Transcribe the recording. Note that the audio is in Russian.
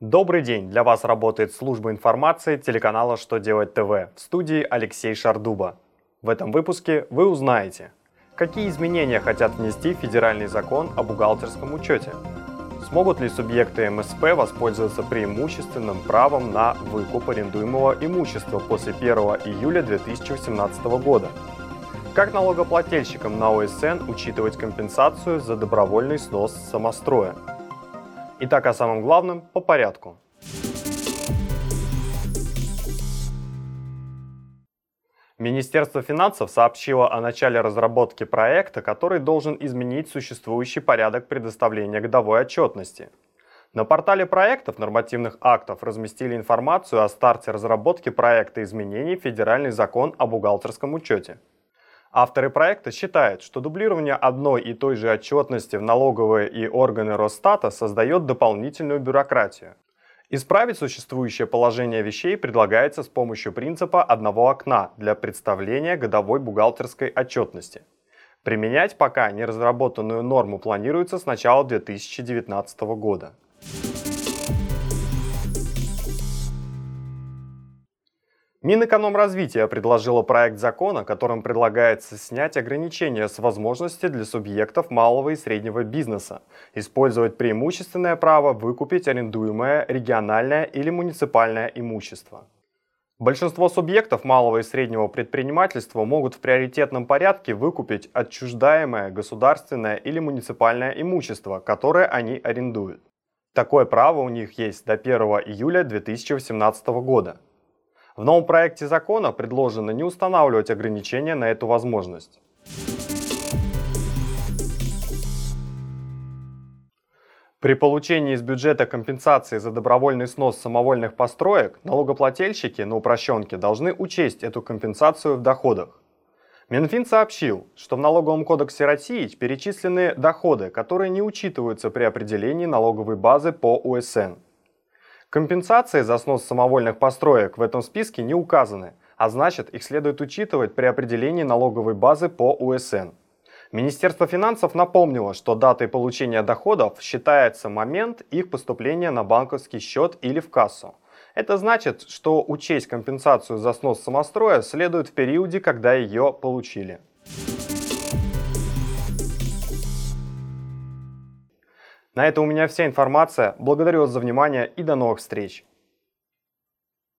Добрый день! Для вас работает служба информации телеканала «Что делать ТВ» в студии Алексей Шардуба. В этом выпуске вы узнаете, какие изменения хотят внести федеральный закон о бухгалтерском учете, смогут ли субъекты МСП воспользоваться преимущественным правом на выкуп арендуемого имущества после 1 июля 2018 года, как налогоплательщикам на ОСН учитывать компенсацию за добровольный снос самостроя – Итак, о самом главном по порядку. Министерство финансов сообщило о начале разработки проекта, который должен изменить существующий порядок предоставления годовой отчетности. На портале проектов нормативных актов разместили информацию о старте разработки проекта изменений в Федеральный закон о бухгалтерском учете. Авторы проекта считают, что дублирование одной и той же отчетности в налоговые и органы Росстата создает дополнительную бюрократию. Исправить существующее положение вещей предлагается с помощью принципа одного окна для представления годовой бухгалтерской отчетности. Применять пока не разработанную норму планируется с начала 2019 года. Минэкономразвития предложила проект закона, которым предлагается снять ограничения с возможности для субъектов малого и среднего бизнеса использовать преимущественное право выкупить арендуемое региональное или муниципальное имущество. Большинство субъектов малого и среднего предпринимательства могут в приоритетном порядке выкупить отчуждаемое государственное или муниципальное имущество, которое они арендуют. Такое право у них есть до 1 июля 2018 года. В новом проекте закона предложено не устанавливать ограничения на эту возможность. При получении из бюджета компенсации за добровольный снос самовольных построек налогоплательщики на упрощенке должны учесть эту компенсацию в доходах. Минфин сообщил, что в налоговом кодексе России перечислены доходы, которые не учитываются при определении налоговой базы по УСН. Компенсации за снос самовольных построек в этом списке не указаны, а значит их следует учитывать при определении налоговой базы по УСН. Министерство финансов напомнило, что датой получения доходов считается момент их поступления на банковский счет или в кассу. Это значит, что учесть компенсацию за снос самостроя следует в периоде, когда ее получили. На этом у меня вся информация. Благодарю вас за внимание и до новых встреч.